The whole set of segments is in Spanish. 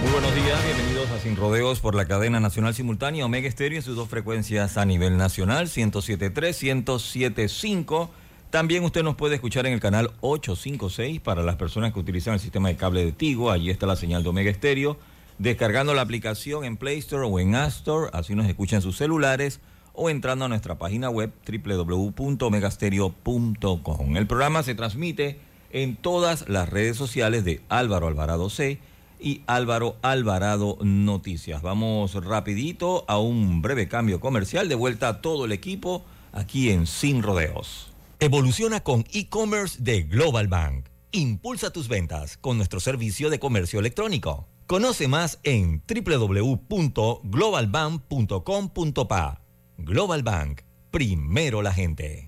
Muy buenos días, bienvenidos a Sin Rodeos por la cadena nacional simultánea Omega Estéreo en sus dos frecuencias a nivel nacional, 107.3, 107.5. También usted nos puede escuchar en el canal 856 para las personas que utilizan el sistema de cable de Tigo. Allí está la señal de Omega Estéreo. Descargando la aplicación en Play Store o en App Store, así nos escuchan sus celulares o entrando a nuestra página web www.omegastereo.com. El programa se transmite en todas las redes sociales de Álvaro Alvarado C y Álvaro Alvarado Noticias. Vamos rapidito a un breve cambio comercial. De vuelta a todo el equipo aquí en Sin Rodeos. Evoluciona con e-commerce de Global Bank. Impulsa tus ventas con nuestro servicio de comercio electrónico. Conoce más en www.globalbank.com.pa. Global Bank, primero la gente.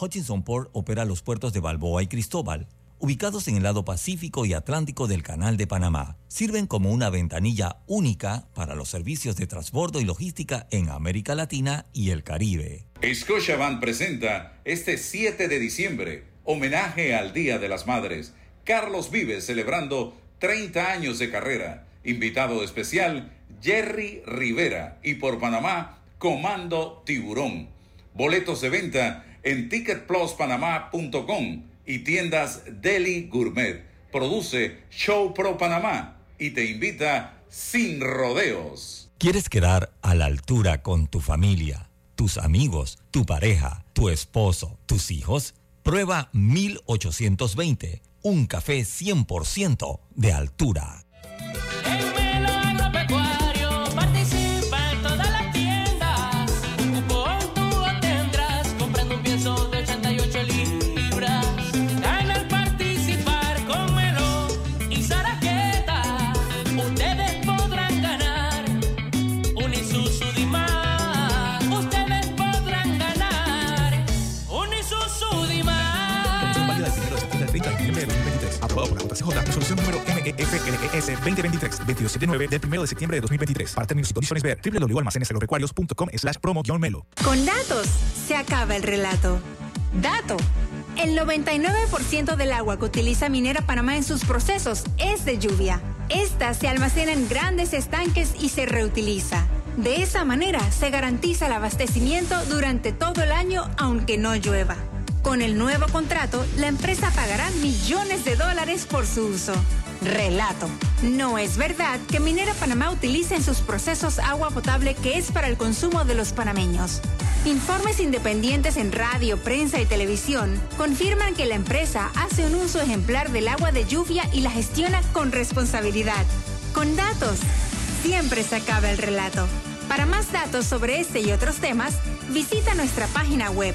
Hutchinson Port opera los puertos de Balboa y Cristóbal, ubicados en el lado Pacífico y Atlántico del Canal de Panamá. Sirven como una ventanilla única para los servicios de transbordo y logística en América Latina y el Caribe. Scotiabank presenta este 7 de diciembre, homenaje al Día de las Madres. Carlos Vives celebrando 30 años de carrera. Invitado especial, Jerry Rivera. Y por Panamá, Comando Tiburón. Boletos de venta en ticketpluspanamá.com y tiendas Deli Gourmet. Produce Show Pro Panamá y te invita sin rodeos. ¿Quieres quedar a la altura con tu familia, tus amigos, tu pareja, tu esposo, tus hijos? Prueba 1820, un café 100% de altura. Resolución número MEFLES 2023, 279 del 1 de septiembre de 2023. Para términos y condiciones ver www.almacenesagropecuarios.com slash promo-melo. Con datos se acaba el relato. Dato. El 99% del agua que utiliza Minera Panamá en sus procesos es de lluvia. Esta se almacena en grandes estanques y se reutiliza. De esa manera se garantiza el abastecimiento durante todo el año aunque no llueva. Con el nuevo contrato, la empresa pagará millones de dólares por su uso. Relato. No es verdad que Minera Panamá utilice en sus procesos agua potable que es para el consumo de los panameños. Informes independientes en radio, prensa y televisión confirman que la empresa hace un uso ejemplar del agua de lluvia y la gestiona con responsabilidad. Con datos, siempre se acaba el relato. Para más datos sobre este y otros temas, visita nuestra página web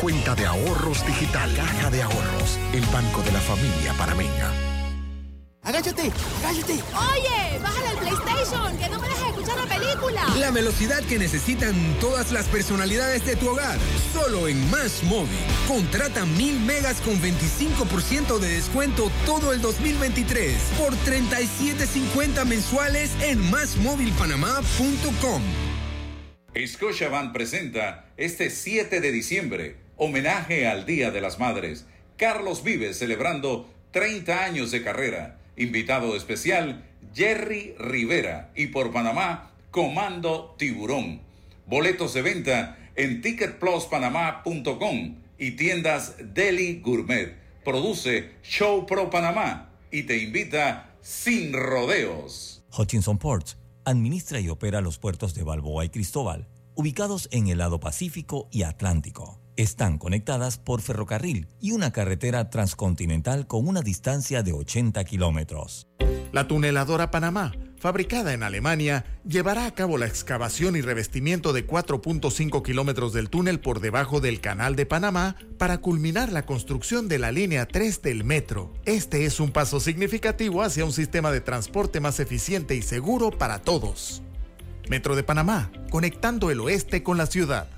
cuenta de ahorros digital. Caja de Ahorros, el banco de la familia panameña. Agáchate, agáchate. Oye, bájale el PlayStation, que no me dejes escuchar la película. La velocidad que necesitan todas las personalidades de tu hogar. Solo en Más Móvil. Contrata mil megas con 25% de descuento todo el 2023 por 37.50 mensuales en másmóvilpanamá.com. Scotiabank presenta este 7 de diciembre, homenaje al Día de las Madres. Carlos Vives celebrando 30 años de carrera. Invitado especial, Jerry Rivera. Y por Panamá, Comando Tiburón. Boletos de venta en ticketpluspanamá.com y tiendas Deli Gourmet. Produce Show Pro Panamá y te invita sin rodeos. Hutchinson Ports administra y opera los puertos de Balboa y Cristóbal, ubicados en el lado Pacífico y Atlántico. Están conectadas por ferrocarril y una carretera transcontinental con una distancia de 80 kilómetros. La tuneladora Panamá, fabricada en Alemania, llevará a cabo la excavación y revestimiento de 4.5 kilómetros del túnel por debajo del Canal de Panamá para culminar la construcción de la línea 3 del metro. Este es un paso significativo hacia un sistema de transporte más eficiente y seguro para todos. Metro de Panamá, conectando el oeste con la ciudad.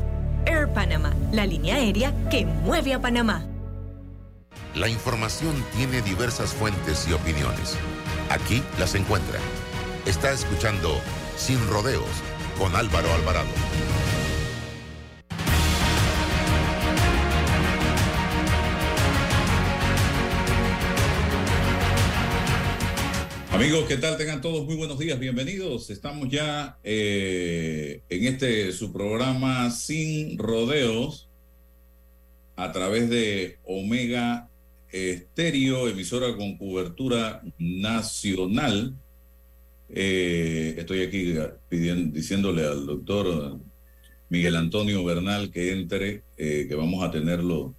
Air Panama, la línea aérea que mueve a Panamá. La información tiene diversas fuentes y opiniones. Aquí las encuentra. Está escuchando Sin Rodeos con Álvaro Alvarado. Amigos, ¿qué tal? Tengan todos muy buenos días, bienvenidos. Estamos ya eh, en este su programa Sin Rodeos a través de Omega Estéreo, emisora con cobertura nacional. Eh, estoy aquí pidiendo, diciéndole al doctor Miguel Antonio Bernal que entre, eh, que vamos a tenerlo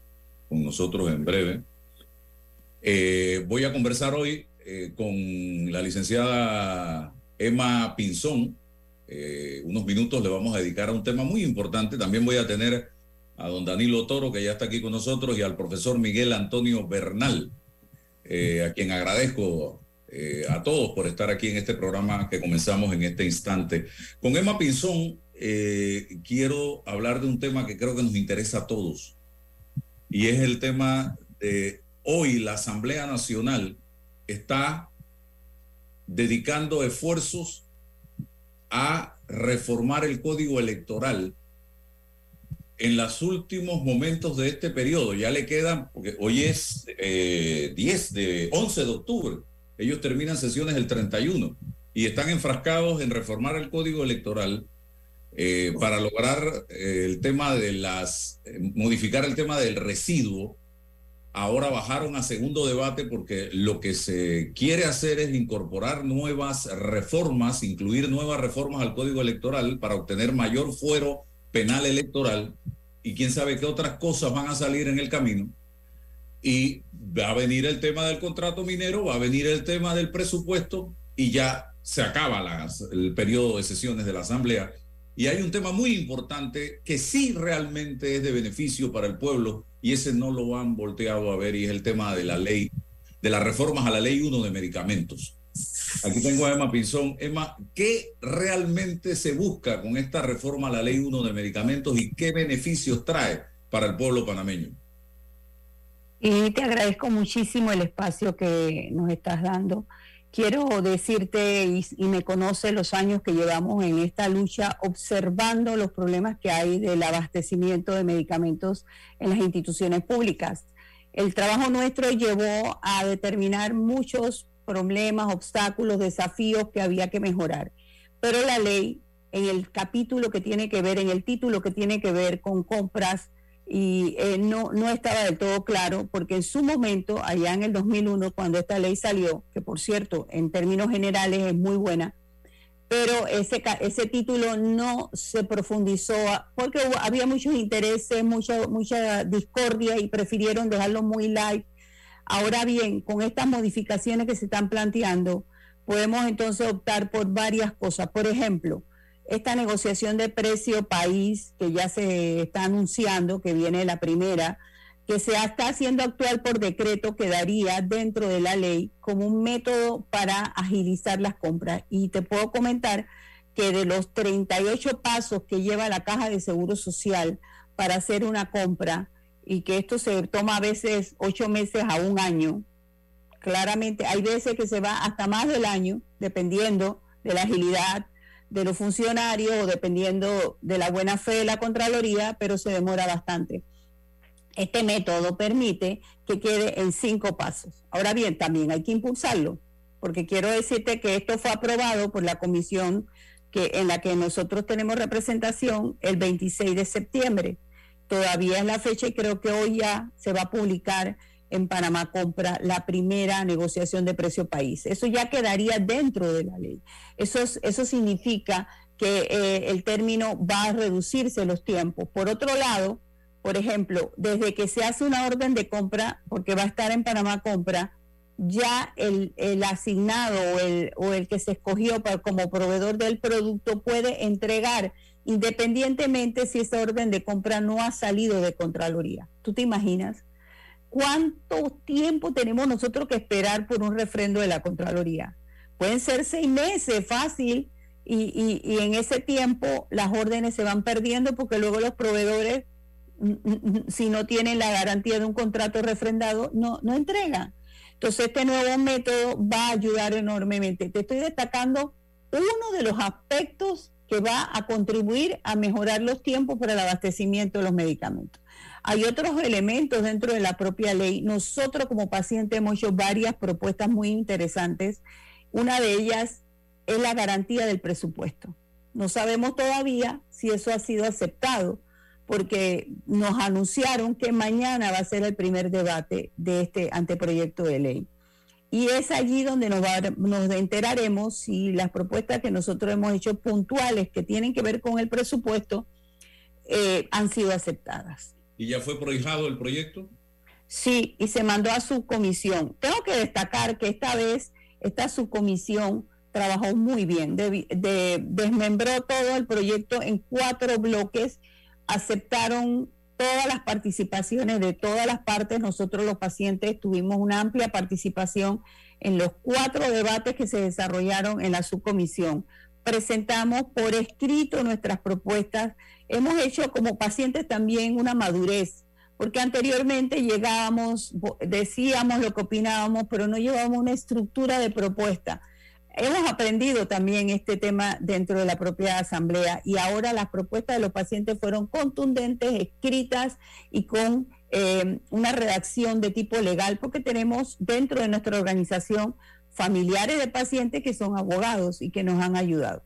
con nosotros en breve. Voy a conversar hoy eh, con la licenciada Emma Pinzón. Eh, unos minutos le vamos a dedicar a un tema muy importante. También voy a tener a don Danilo Toro, que ya está aquí con nosotros, y al profesor Miguel Antonio Bernal, eh, a quien agradezco a todos por estar aquí en este programa que comenzamos en este instante. Con Emma Pinzón quiero hablar de un tema que creo que nos interesa a todos, y es el tema de hoy la Asamblea Nacional está dedicando esfuerzos a reformar el código electoral en los últimos momentos de este periodo. Ya le quedan, porque hoy es eh, 10 de 11 de octubre, ellos terminan sesiones el 31 y están enfrascados en reformar el código electoral eh, para lograr eh, el tema de las, eh, modificar el tema del residuo ahora bajaron a segundo debate porque lo que se quiere hacer es incorporar nuevas reformas, incluir nuevas reformas al código electoral para obtener mayor fuero penal electoral y quién sabe qué otras cosas van a salir en el camino. Y va a venir el tema del contrato minero, va a venir el tema del presupuesto y ya se acaba las, el periodo de sesiones de la Asamblea. Y hay un tema muy importante que sí realmente es de beneficio para el pueblo y ese no lo han volteado a ver y es el tema de la ley, de las reformas a la ley 1 de medicamentos. Aquí tengo a Emma Pinzón. Emma, ¿qué realmente se busca con esta reforma a la ley 1 de medicamentos y qué beneficios trae para el pueblo panameño? Y te agradezco muchísimo el espacio que nos estás dando. Quiero decirte, y, me conoce los años que llevamos en esta lucha, observando los problemas que hay del abastecimiento de medicamentos en las instituciones públicas. El trabajo nuestro llevó a determinar muchos problemas, obstáculos, desafíos que había que mejorar. Pero la ley, en el capítulo que tiene que ver, en el título que tiene que ver con compras, y eh, no, no estaba del todo claro, porque en su momento, allá en el 2001, cuando esta ley salió, que por cierto, en términos generales es muy buena, pero ese, ese título no se profundizó porque había muchos intereses, mucha, mucha discordia y prefirieron dejarlo muy light. Ahora bien, con estas modificaciones que se están planteando, podemos entonces optar por varias cosas. Por ejemplo, esta negociación de precio país que ya se está anunciando, que viene la primera, que se está haciendo actual por decreto, quedaría dentro de la ley como un método para agilizar las compras. Y te puedo comentar que de los 38 pasos que lleva la caja de seguro social para hacer una compra, y que esto se toma a veces ocho meses a un año, claramente hay veces que se va hasta más del año, dependiendo de la agilidad de los funcionarios dependiendo de la buena fe de la Contraloría, pero se demora bastante. Este método permite que quede en cinco pasos. Ahora bien, también hay que impulsarlo, porque quiero decirte que esto fue aprobado por la comisión que, en la que nosotros tenemos representación el 26 de septiembre. Todavía es la fecha y creo que hoy ya se va a publicar en Panamá Compra la primera negociación de precio país. Eso ya quedaría dentro de la ley. Eso, eso significa que eh, el término va a reducirse los tiempos. Por otro lado, por ejemplo, desde que se hace una orden de compra, porque va a estar en Panamá Compra, ya el, asignado o el, o el que se escogió para, como proveedor del producto puede entregar independientemente si esa orden de compra no ha salido de Contraloría. ¿Tú te imaginas? ¿Cuánto tiempo tenemos nosotros que esperar por un refrendo de la Contraloría? Pueden ser seis meses, fácil, y, y, en ese tiempo las órdenes se van perdiendo porque luego los proveedores, mm, mm, mm, si no tienen la garantía de un contrato refrendado, no, no entregan. Entonces este nuevo método va a ayudar enormemente. Te estoy destacando uno de los aspectos que va a contribuir a mejorar los tiempos para el abastecimiento de los medicamentos. Hay otros elementos dentro de la propia ley. Nosotros como pacientes hemos hecho varias propuestas muy interesantes. Una de ellas es la garantía del presupuesto. No sabemos todavía si eso ha sido aceptado, porque nos anunciaron que mañana va a ser el primer debate de este anteproyecto de ley. Y es allí donde nos, nos enteraremos si las propuestas que nosotros hemos hecho puntuales que tienen que ver con el presupuesto eh, han sido aceptadas. ¿Y ya fue prohijado el proyecto? Sí, y se mandó a su comisión. Tengo que destacar que esta vez esta subcomisión trabajó muy bien, desmembró todo el proyecto en cuatro bloques, aceptaron todas las participaciones de todas las partes. Nosotros los pacientes tuvimos una amplia participación en los cuatro debates que se desarrollaron en la subcomisión. Presentamos por escrito nuestras propuestas hemos hecho como pacientes también una madurez, porque anteriormente llegábamos, decíamos lo que opinábamos, pero no llevábamos una estructura de propuesta. Hemos aprendido también este tema dentro de la propia asamblea y ahora las propuestas de los pacientes fueron contundentes, escritas y con eh, una redacción de tipo legal, porque tenemos dentro de nuestra organización familiares de pacientes que son abogados y que nos han ayudado.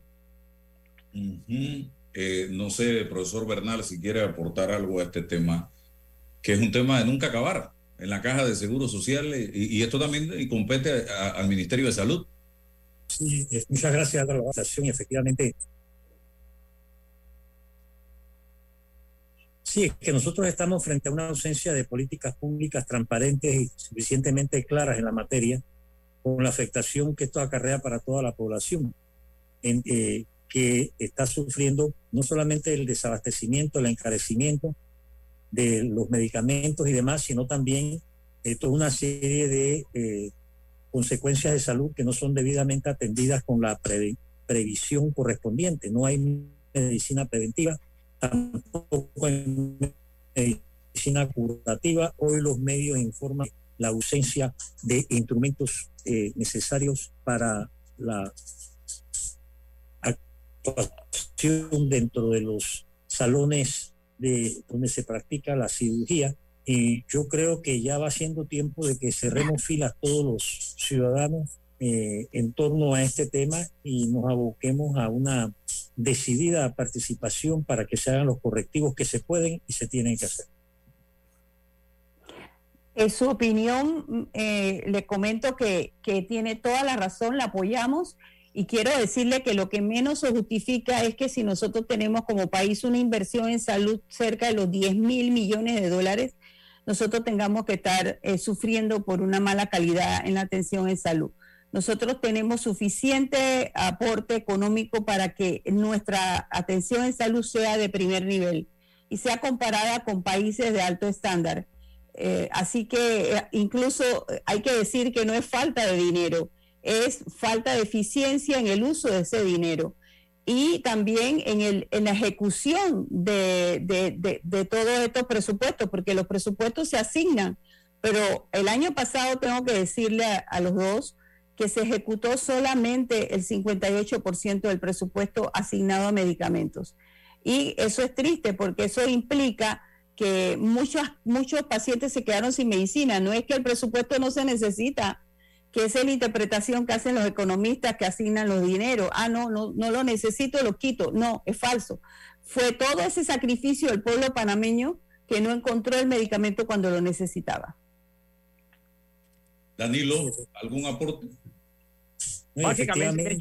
Eh, no sé, profesor Bernal, si quiere aportar algo a este tema, que es un tema de nunca acabar en la caja de seguro social y, esto también compete al Ministerio de Salud. Sí, muchas gracias por la votación. Efectivamente, Sí, es que nosotros estamos frente a una ausencia de políticas públicas transparentes y suficientemente claras en la materia, con la afectación que esto acarrea para toda la población. En, eh, que está sufriendo no solamente el desabastecimiento, el encarecimiento de los medicamentos y demás, sino también eh, toda una serie de eh, consecuencias de salud que no son debidamente atendidas con la previsión correspondiente. No hay medicina preventiva, tampoco hay medicina curativa. Hoy los medios informan la ausencia de instrumentos eh, necesarios para la actuación dentro de los salones de donde se practica la cirugía. Y yo creo que ya va siendo tiempo de que cerremos filas todos los ciudadanos eh, en torno a este tema y nos aboquemos a una decidida participación para que se hagan los correctivos que se pueden y se tienen que hacer. En su opinión, eh, le comento que, que tiene toda la razón, la apoyamos y quiero decirle que lo que menos se justifica es que si nosotros tenemos como país una inversión en salud cerca de los 10 mil millones de dólares, nosotros tengamos que estar eh, sufriendo por una mala calidad en la atención en salud. Nosotros tenemos suficiente aporte económico para que nuestra atención en salud sea de primer nivel y sea comparada con países de alto estándar. Eh, así que eh, incluso hay que decir que no es falta de dinero, es falta de eficiencia en el uso de ese dinero y también en, el, en la ejecución de, de, de, todos estos presupuestos, porque los presupuestos se asignan, pero el año pasado tengo que decirle a, los dos que se ejecutó solamente el 58% del presupuesto asignado a medicamentos. Y eso es triste porque eso implica que muchos, muchos pacientes se quedaron sin medicina. No es que el presupuesto no se necesita, que esa es la interpretación que hacen los economistas que asignan los dineros. Ah, no, no, no lo necesito, lo quito. No, es falso. Fue todo ese sacrificio del pueblo panameño que no encontró el medicamento cuando lo necesitaba. Danilo, ¿algún aporte? Básicamente,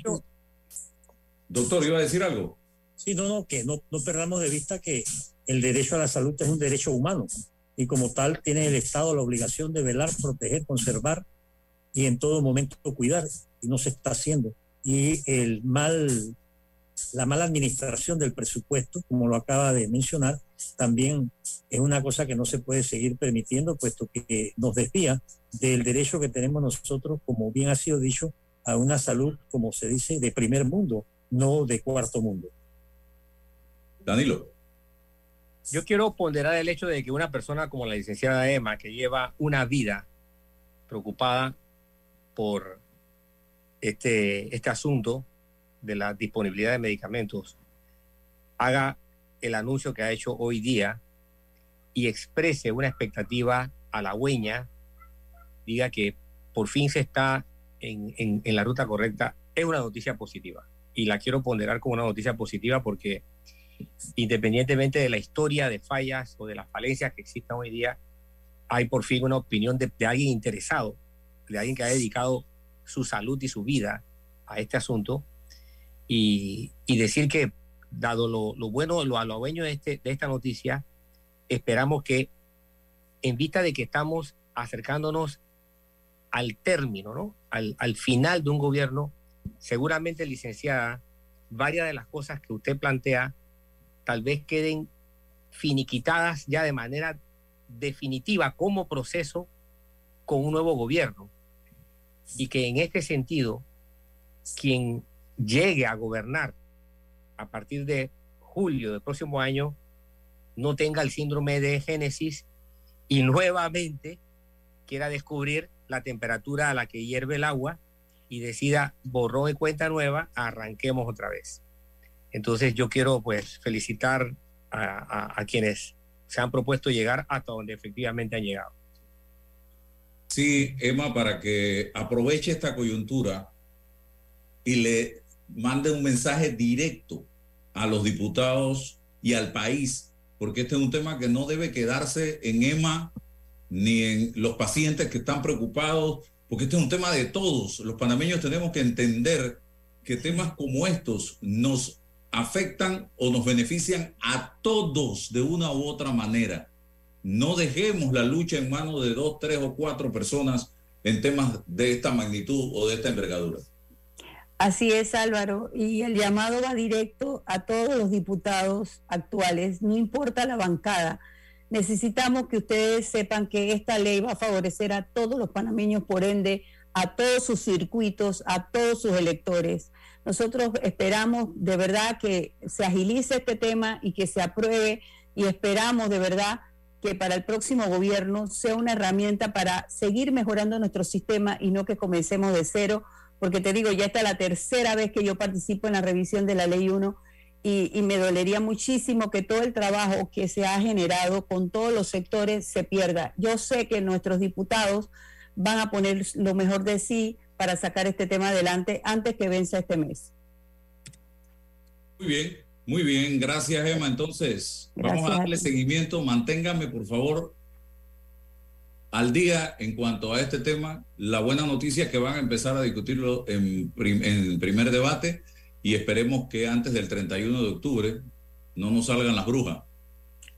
Doctor, ¿iba a decir algo? Sí, no, no, que no, no perdamos de vista que el derecho a la salud es un derecho humano y como tal tiene el Estado la obligación de velar, proteger, conservar y en todo momento cuidar, y no se está haciendo. Y el mal, la mala administración del presupuesto, como lo acaba de mencionar, también es una cosa que no se puede seguir permitiendo, puesto que nos desvía del derecho que tenemos nosotros, como bien ha sido dicho, a una salud, como se dice, de primer mundo, no de cuarto mundo. Danilo. Yo quiero ponderar el hecho de que una persona como la licenciada Emma, que lleva una vida preocupada por este, este asunto de la disponibilidad de medicamentos haga el anuncio que ha hecho hoy día y exprese una expectativa halagüeña, diga que por fin se está en, en, la ruta correcta, es una noticia positiva. Y la quiero ponderar como una noticia positiva porque independientemente de la historia de fallas o de las falencias que existan hoy día, hay por fin una opinión de, de alguien interesado de alguien que ha dedicado su salud y su vida a este asunto y, decir que, dado lo, bueno, lo halagüeño de, este, de esta noticia, esperamos que, en vista de que estamos acercándonos al término, ¿no? al, al final de un gobierno, seguramente, licenciada, varias de las cosas que usted plantea tal vez queden finiquitadas ya de manera definitiva como proceso con un nuevo gobierno y que en este sentido, quien llegue a gobernar a partir de julio del próximo año no tenga el síndrome de Génesis y nuevamente quiera descubrir la temperatura a la que hierve el agua y decida borrón y cuenta nueva, arranquemos otra vez. Entonces yo quiero pues felicitar a, quienes se han propuesto llegar hasta donde efectivamente han llegado. Sí, Emma, para que aproveche esta coyuntura y le mande un mensaje directo a los diputados y al país, porque este es un tema que no debe quedarse en Emma ni en los pacientes que están preocupados, porque este es un tema de todos. Los panameños tenemos que entender que temas como estos nos afectan o nos benefician a todos de una u otra manera. No dejemos la lucha en manos de dos, tres o cuatro personas en temas de esta magnitud o de esta envergadura. Así es, Álvaro. Y el llamado va directo a todos los diputados actuales, no importa la bancada. Necesitamos que ustedes sepan que esta ley va a favorecer a todos los panameños, por ende, a todos sus circuitos, a todos sus electores. Nosotros esperamos de verdad que se agilice este tema y que se apruebe y esperamos de verdad que para el próximo gobierno sea una herramienta para seguir mejorando nuestro sistema y no que comencemos de cero, porque te digo, ya está la tercera vez que yo participo en la revisión de la ley 1 y, y, me dolería muchísimo que todo el trabajo que se ha generado con todos los sectores se pierda. Yo sé que nuestros diputados van a poner lo mejor de sí para sacar este tema adelante antes que venza este mes. Muy bien, muy bien, gracias Emma. Entonces, gracias vamos a darle seguimiento. Manténgame, por favor, al día en cuanto a este tema. La buena noticia es que van a empezar a discutirlo en, prim en el primer debate y esperemos que antes del 31 de octubre no nos salgan las brujas.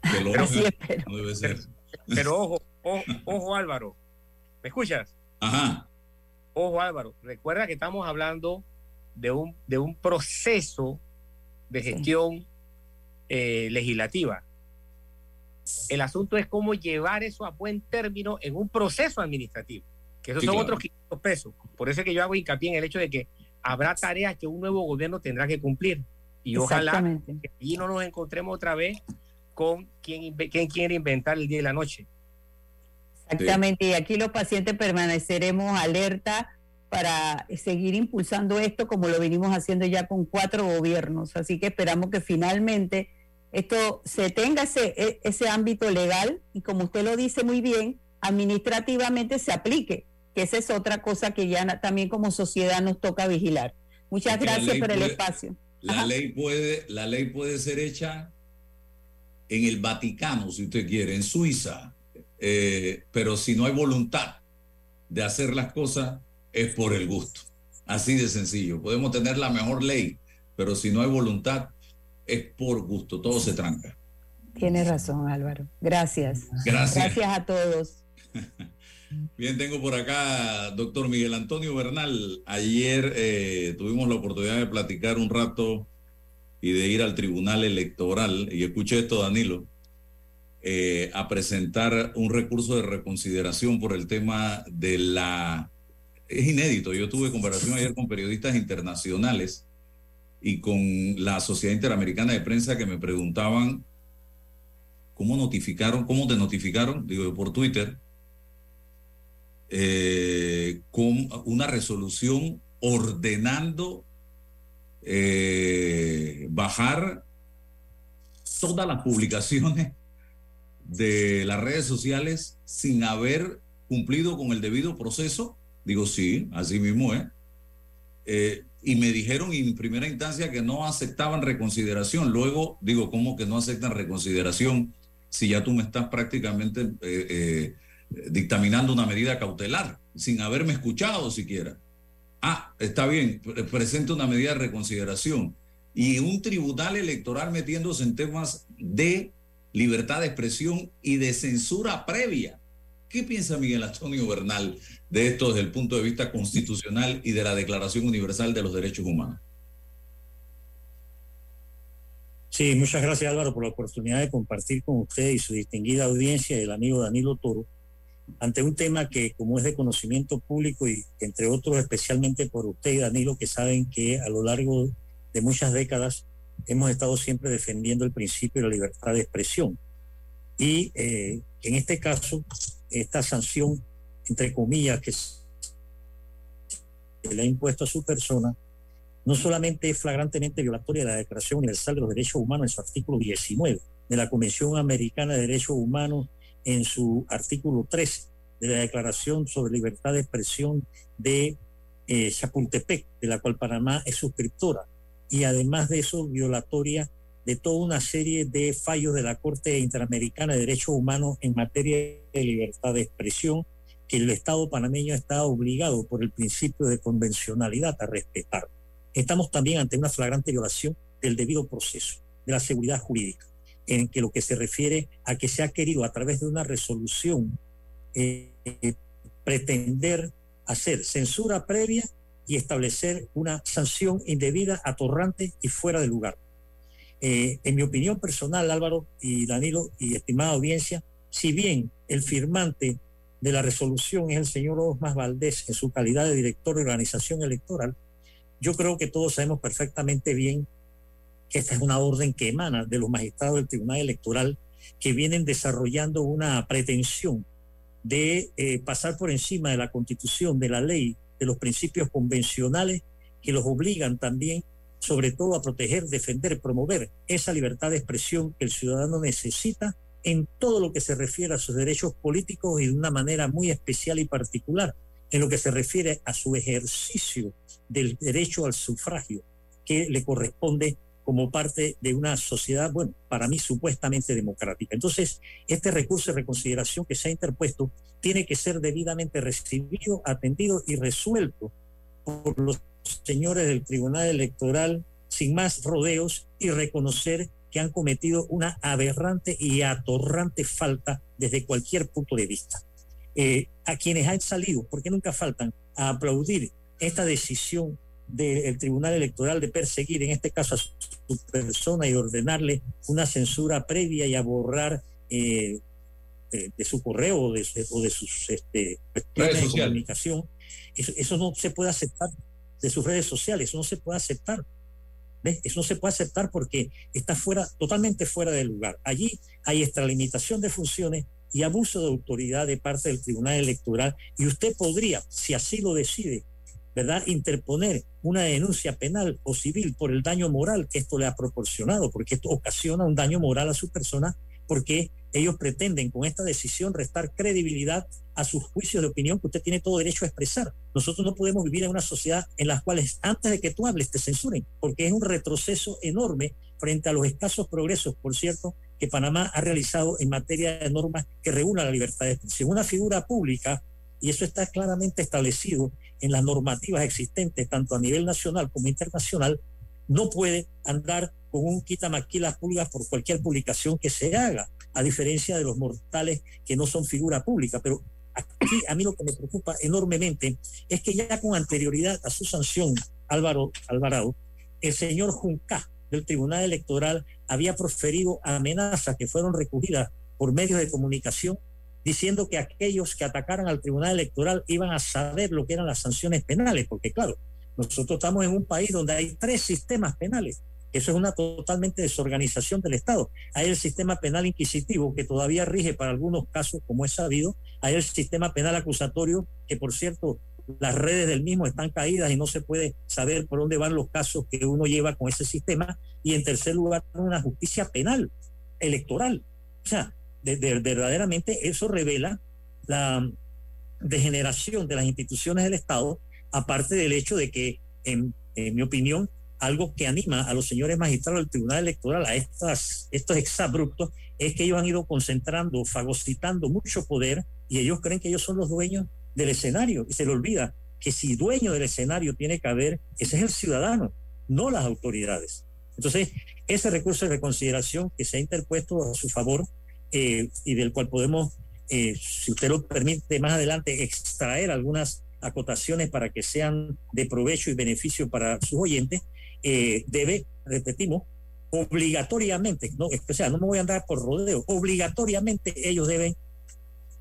Que lo sí, pero, no debe ser. Pero, pero ojo, ojo, ojo, Álvaro. ¿Me escuchas? Ajá. Ojo, Álvaro. Recuerda que estamos hablando de un, de un proceso de gestión sí. eh, legislativa. El asunto es cómo llevar eso a buen término en un proceso administrativo, que esos sí, son claro. otros 500 pesos. Por eso es que yo hago hincapié en el hecho de que habrá tareas que un nuevo gobierno tendrá que cumplir. Y ojalá que allí no nos encontremos otra vez con quien, quien quiere inventar el día y la noche. Exactamente, sí. y aquí los pacientes permaneceremos alerta para seguir impulsando esto como lo venimos haciendo ya con cuatro gobiernos. Así que esperamos que finalmente esto se tenga ese, e, ese ámbito legal y como usted lo dice muy bien, administrativamente se aplique, que esa es otra cosa que ya también como sociedad nos toca vigilar. Muchas gracias por puede, el espacio. La Ajá. ley, puede, la ley puede ser hecha en el Vaticano, si usted quiere, en Suiza, eh, pero si no hay voluntad de hacer las cosas, es por el gusto. Así de sencillo. Podemos tener la mejor ley, pero si no hay voluntad, es por gusto. Todo se tranca. Tienes razón, Álvaro. Gracias. Gracias. Gracias a todos. Bien, tengo por acá doctor Miguel Antonio Bernal. Ayer eh, tuvimos la oportunidad de platicar un rato y de ir al tribunal electoral. Y escuché esto, Danilo, eh, a presentar un recurso de reconsideración por el tema de la es inédito. Yo tuve conversación ayer con periodistas internacionales y con la Sociedad Interamericana de Prensa que me preguntaban cómo notificaron, cómo te notificaron, digo por Twitter, eh, con una resolución ordenando eh, bajar todas las publicaciones de las redes sociales sin haber cumplido con el debido proceso Digo, sí, así mismo. Eh, y me dijeron en primera instancia que no aceptaban reconsideración. Luego digo, ¿cómo que no aceptan reconsideración si ya tú me estás prácticamente eh, eh, dictaminando una medida cautelar sin haberme escuchado siquiera? Ah, está bien, presente una medida de reconsideración. Y un tribunal electoral metiéndose en temas de libertad de expresión y de censura previa. ¿Qué piensa Miguel Antonio Bernal de esto desde el punto de vista constitucional y de la Declaración Universal de los Derechos Humanos? Sí, muchas gracias Álvaro por la oportunidad de compartir con usted y su distinguida audiencia el amigo Danilo Toro ante un tema que como es de conocimiento público y entre otros especialmente por usted y Danilo que saben que a lo largo de muchas décadas hemos estado siempre defendiendo el principio de la libertad de expresión. Y eh, en este caso esta sanción, entre comillas, que se le ha impuesto a su persona, no solamente es flagrantemente violatoria de la Declaración Universal de los Derechos Humanos en su artículo 19, de la Convención Americana de Derechos Humanos en su artículo 13, de la Declaración sobre Libertad de Expresión de eh, Chapultepec, de la cual Panamá es suscriptora, y además de eso, violatoria de toda una serie de fallos de la Corte Interamericana de Derechos Humanos en materia de libertad de expresión que el Estado panameño está obligado por el principio de convencionalidad a respetar. Estamos también ante una flagrante violación del debido proceso, de la seguridad jurídica, en que lo que se refiere a que se ha querido a través de una resolución eh, pretender hacer censura previa y establecer una sanción indebida, atorrante y fuera de lugar. Eh, en mi opinión personal, Álvaro y Danilo y estimada audiencia, si bien el firmante de la resolución es el señor Osmas Valdés en su calidad de director de organización electoral, yo creo que todos sabemos perfectamente bien que esta es una orden que emana de los magistrados del Tribunal Electoral que vienen desarrollando una pretensión de eh, pasar por encima de la constitución, de la ley, de los principios convencionales que los obligan también, sobre todo, a proteger, defender, promover esa libertad de expresión que el ciudadano necesita en todo lo que se refiere a sus derechos políticos y de una manera muy especial y particular en lo que se refiere a su ejercicio del derecho al sufragio que le corresponde como parte de una sociedad, bueno, para mí supuestamente democrática. Entonces, este recurso de reconsideración que se ha interpuesto tiene que ser debidamente recibido, atendido y resuelto por los señores del Tribunal Electoral sin más rodeos y reconocer que han cometido una aberrante y atorrante falta desde cualquier punto de vista. Eh, a quienes han salido, porque nunca faltan, a aplaudir esta decisión del Tribunal Electoral de perseguir, en este caso a su persona, y ordenarle una censura previa y a borrar eh, de, de, su correo o de, o de sus este, cuestiones de comunicación. Eso, eso no se puede aceptar de sus redes sociales, eso no se puede aceptar. ¿Ves? Eso no se puede aceptar porque está fuera, totalmente fuera del lugar. Allí hay extralimitación de funciones y abuso de autoridad de parte del Tribunal Electoral y usted podría, si así lo decide, ¿verdad?, interponer una denuncia penal o civil por el daño moral que esto le ha proporcionado, porque esto ocasiona un daño moral a su persona, porque ellos pretenden con esta decisión restar credibilidad a sus juicios de opinión que usted tiene todo derecho a expresar. Nosotros no podemos vivir en una sociedad en la cual antes de que tú hables te censuren, porque es un retroceso enorme frente a los escasos progresos, por cierto, que Panamá ha realizado en materia de normas que regulan la libertad de expresión. Una figura pública, y eso está claramente establecido en las normativas existentes, tanto a nivel nacional como internacional, no puede andar con un quitamaquilas pulgas por cualquier publicación que se haga, a diferencia de los mortales que no son figura pública. Pero aquí a mí lo que me preocupa enormemente es que ya con anterioridad a su sanción, Álvaro Alvarado, el señor Junca del Tribunal Electoral había proferido amenazas que fueron recogidas por medios de comunicación diciendo que aquellos que atacaran al Tribunal Electoral iban a saber lo que eran las sanciones penales, porque claro, nosotros estamos en un país donde hay tres sistemas penales. Eso es una totalmente desorganización del Estado. Hay el sistema penal inquisitivo que todavía rige para algunos casos, como es sabido. Hay el sistema penal acusatorio, que por cierto, las redes del mismo están caídas y no se puede saber por dónde van los casos que uno lleva con ese sistema. Y en tercer lugar, una justicia penal, electoral. O sea, de, de, verdaderamente eso revela la degeneración de las instituciones del Estado, aparte del hecho de que, en, en, mi opinión, algo que anima a los señores magistrados del Tribunal Electoral a estas, estos exabruptos es que ellos han ido concentrando, fagocitando mucho poder y ellos creen que ellos son los dueños del escenario y se le olvida que si dueño del escenario tiene que haber, ese es el ciudadano, no las autoridades. Entonces, ese recurso de reconsideración que se ha interpuesto a su favor eh, y del cual podemos, eh, si usted lo permite más adelante, extraer algunas acotaciones para que sean de provecho y beneficio para sus oyentes, eh, debe, repetimos, obligatoriamente, no, o sea, no me voy a andar por rodeo, obligatoriamente ellos deben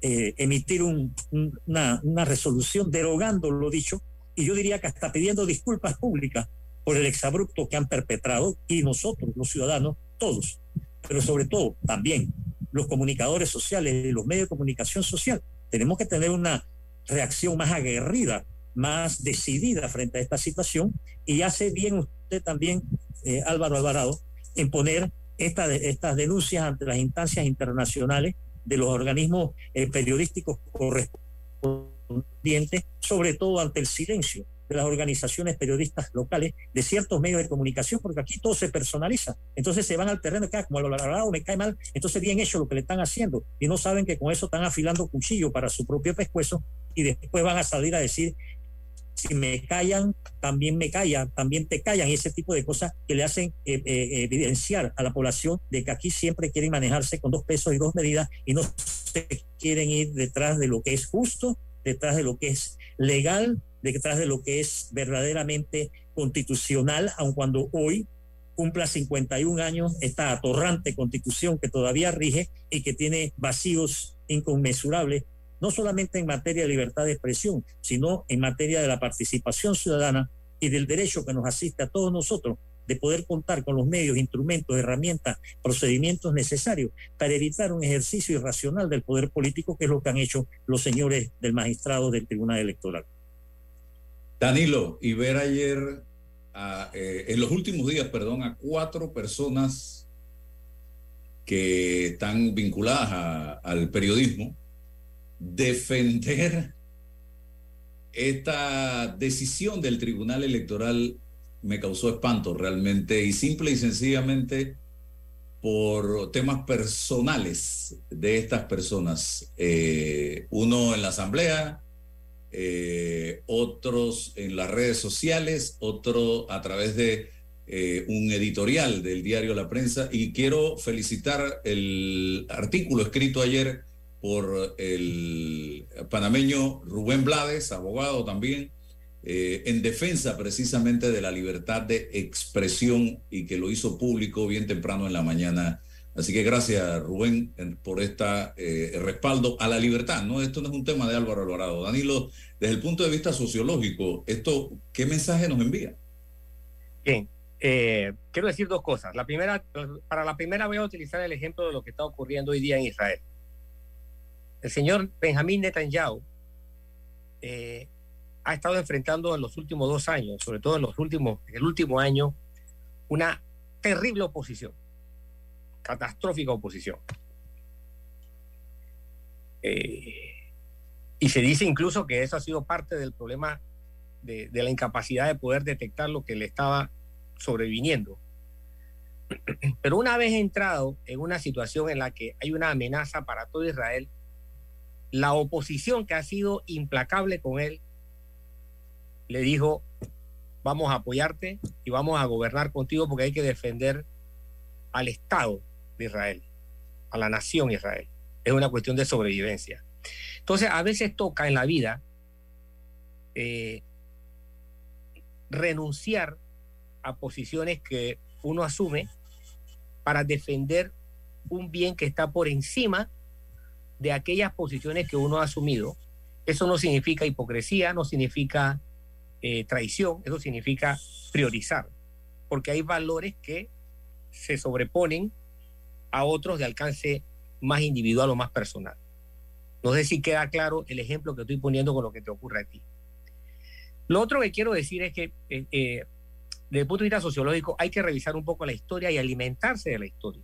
eh, emitir un, un, una, una resolución derogando lo dicho, y yo diría que hasta pidiendo disculpas públicas por el exabrupto que han perpetrado, y nosotros, los ciudadanos, todos, pero sobre todo también los comunicadores sociales, los medios de comunicación social. Tenemos que tener una reacción más aguerrida, más decidida frente a esta situación y hace bien usted también, eh, Álvaro Alvarado, en poner esta, estas denuncias ante las instancias internacionales de los organismos eh, periodísticos correspondientes, sobre todo ante el silencio de las organizaciones periodistas locales, de ciertos medios de comunicación, porque aquí todo se personaliza. Entonces se van al terreno, que como lo lado me cae mal, entonces bien hecho lo que le están haciendo y no saben que con eso están afilando cuchillo para su propio pescuezo y después van a salir a decir si me callan, también me callan, también te callan, y ese tipo de cosas que le hacen eh, eh, evidenciar a la población de que aquí siempre quieren manejarse con dos pesos y dos medidas y no se quieren ir detrás de lo que es justo, detrás de lo que es legal, detrás de lo que es verdaderamente constitucional, aun cuando hoy cumpla 51 años esta atorrante constitución que todavía rige y que tiene vacíos inconmensurables no solamente en materia de libertad de expresión, sino en materia de la participación ciudadana y del derecho que nos asiste a todos nosotros de poder contar con los medios, instrumentos, herramientas, procedimientos necesarios para evitar un ejercicio irracional del poder político, que es lo que han hecho los señores del magistrado del Tribunal Electoral. Danilo, y ver ayer, eh, en los últimos días, perdón, a cuatro personas que están vinculadas al periodismo, defender esta decisión del Tribunal Electoral me causó espanto realmente y simple y sencillamente por temas personales de estas personas. Eh, uno en la asamblea, eh, otros en las redes sociales, otro a través de eh, un editorial del diario La Prensa. Y quiero felicitar el artículo escrito ayer por el panameño Rubén Blades, abogado también, eh, en defensa precisamente de la libertad de expresión y que lo hizo público bien temprano en la mañana. Así que gracias Rubén por este respaldo a la libertad. No, esto no es un tema de Álvaro Alvarado. Danilo, desde el punto de vista sociológico, esto, ¿qué mensaje nos envía? Bien, eh, quiero decir dos cosas. La primera, para la primera voy a utilizar el ejemplo de lo que está ocurriendo hoy día en Israel. El señor Benjamín Netanyahu eh, ha estado enfrentando en los últimos dos años, sobre todo en los últimos, en el último año, una terrible oposición, catastrófica oposición. Eh, y se dice incluso que eso ha sido parte del problema de, de la incapacidad de poder detectar lo que le estaba sobreviniendo. Pero una vez entrado en una situación en la que hay una amenaza para todo Israel, la oposición que ha sido implacable con él le dijo, vamos a apoyarte y vamos a gobernar contigo porque hay que defender al Estado de Israel, a la nación Israel. Es una cuestión de sobrevivencia. Entonces, a veces toca en la vida eh, renunciar a posiciones que uno asume para defender un bien que está por encima de aquellas posiciones que uno ha asumido. Eso no significa hipocresía, no significa eh, traición, eso significa priorizar, porque hay valores que se sobreponen a otros de alcance más individual o más personal. No sé si queda claro el ejemplo que estoy poniendo con lo que te ocurre a ti. Lo otro que quiero decir es que eh, eh, desde el punto de vista sociológico hay que revisar un poco la historia y alimentarse de la historia.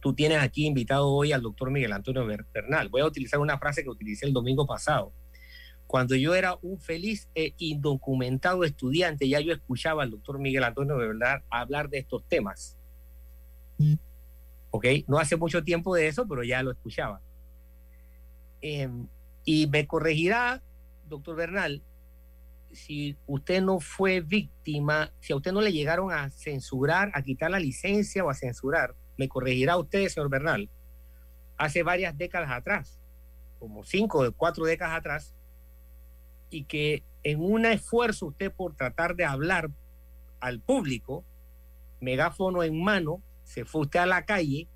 Tú tienes aquí invitado hoy al doctor Miguel Antonio Bernal. Voy a utilizar una frase que utilicé el domingo pasado. Cuando yo era un feliz e indocumentado estudiante, ya yo escuchaba al doctor Miguel Antonio Bernal hablar de estos temas. ¿Ok? No hace mucho tiempo de eso, pero ya lo escuchaba. Eh, y me corregirá, doctor Bernal, si usted no fue víctima, si a usted no le llegaron a censurar, a quitar la licencia o a censurar, me corregirá usted, señor Bernal, hace varias décadas atrás, como cinco o cuatro décadas atrás, y que en un esfuerzo usted por tratar de hablar al público, megáfono en mano, se fue usted a la calle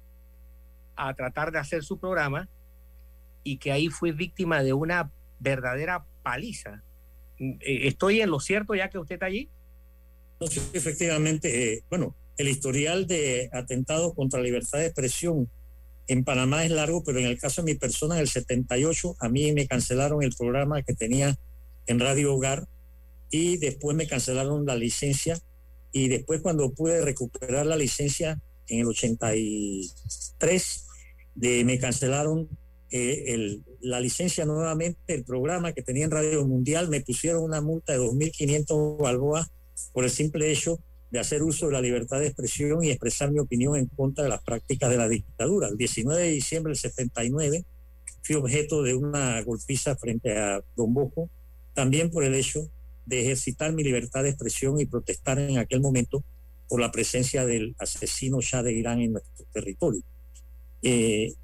a tratar de hacer su programa y que ahí fue víctima de una verdadera paliza. Eh, ¿Estoy en lo cierto ya que usted está allí? No, sí, efectivamente, eh, bueno, el historial de atentados contra la libertad de expresión en Panamá es largo, pero en el caso de mi persona, en el 78, a mí me cancelaron el programa que tenía en Radio Hogar y después me cancelaron la licencia y después cuando pude recuperar la licencia en el 83, de, me cancelaron eh, el, la licencia nuevamente, el programa que tenía en Radio Mundial, me pusieron una multa de 2.500 balboas por el simple hecho de hacer uso de la libertad de expresión y expresar mi opinión en contra de las prácticas de la dictadura. El 19 de diciembre del 79 fui objeto de una golpiza frente a Don Bosco, también por el hecho de ejercitar mi libertad de expresión y protestar en aquel momento por la presencia del asesino Shah de Irán en nuestro territorio. Eh,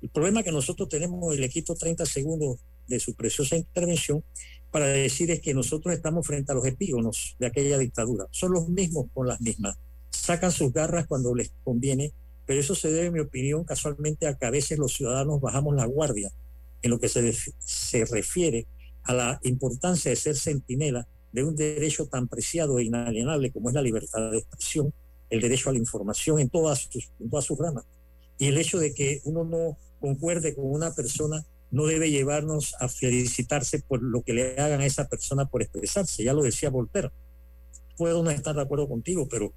el problema que nosotros tenemos, y le quito 30 segundos de su preciosa intervención, para decir es que nosotros estamos frente a los epígonos de aquella dictadura. Son los mismos con las mismas. Sacan sus garras cuando les conviene, pero eso se debe, en mi opinión, casualmente a que a veces los ciudadanos bajamos la guardia en lo que se, se refiere a la importancia de ser centinela de un derecho tan preciado e inalienable como es la libertad de expresión, el derecho a la información en todas sus, en todas sus ramas. Y el hecho de que uno no concuerde con una persona no debe llevarnos a felicitarse por lo que le hagan a esa persona por expresarse. Ya lo decía Voltaire. Puedo no estar de acuerdo contigo, pero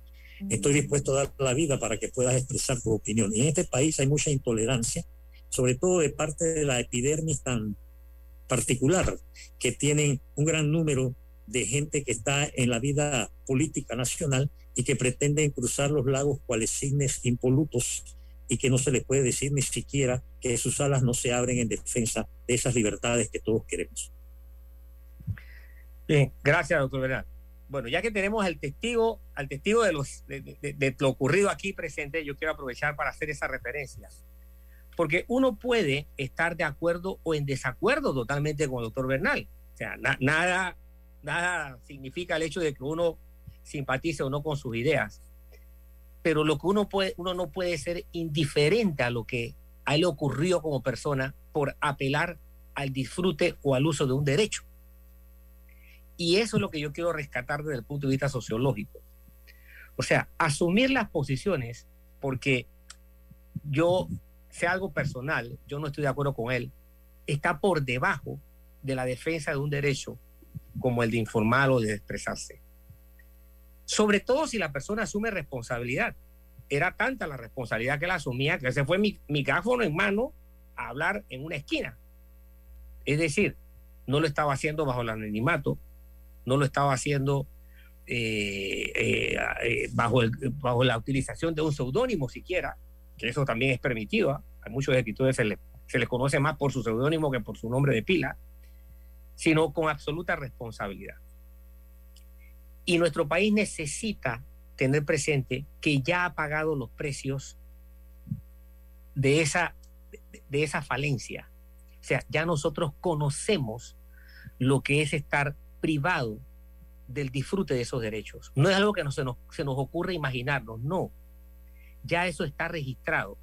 estoy dispuesto a dar la vida para que puedas expresar tu opinión. Y en este país hay mucha intolerancia, sobre todo de parte de la epidermis tan particular, que tienen un gran número de gente que está en la vida política nacional y que pretenden cruzar los lagos cuales signes impolutos y que no se les puede decir ni siquiera que sus alas no se abren en defensa de esas libertades que todos queremos. Bien, gracias, doctor Bernal. Bueno, ya que tenemos al testigo, al testigo de, los, de, de, de, lo ocurrido aquí presente, yo quiero aprovechar para hacer esa referencia. Porque uno puede estar de acuerdo o en desacuerdo totalmente con el doctor Bernal. O sea, na, nada, nada significa el hecho de que uno simpatice o no con sus ideas pero lo que uno puede, uno no puede ser indiferente a lo que a él ocurrió como persona por apelar al disfrute o al uso de un derecho. Y eso es lo que yo quiero rescatar desde el punto de vista sociológico. O sea, asumir las posiciones porque yo sea algo personal, yo no estoy de acuerdo con él, está por debajo de la defensa de un derecho como el de informar o de expresarse sobre todo si la persona asume responsabilidad. Era tanta la responsabilidad que la asumía que se fue mi micrófono en mano a hablar en una esquina. Es decir, no lo estaba haciendo bajo el anonimato, no lo estaba haciendo eh, eh, eh, bajo, la utilización de un seudónimo siquiera, que eso también es permitido. ¿ah? A muchos escritores se les se le conoce más por su seudónimo que por su nombre de pila, sino con absoluta responsabilidad. Y nuestro país necesita tener presente que ya ha pagado los precios de esa, de esa falencia. O sea, ya nosotros conocemos lo que es estar privado del disfrute de esos derechos. No es algo que no se, nos, se nos ocurre imaginarnos, no. Ya eso está registrado,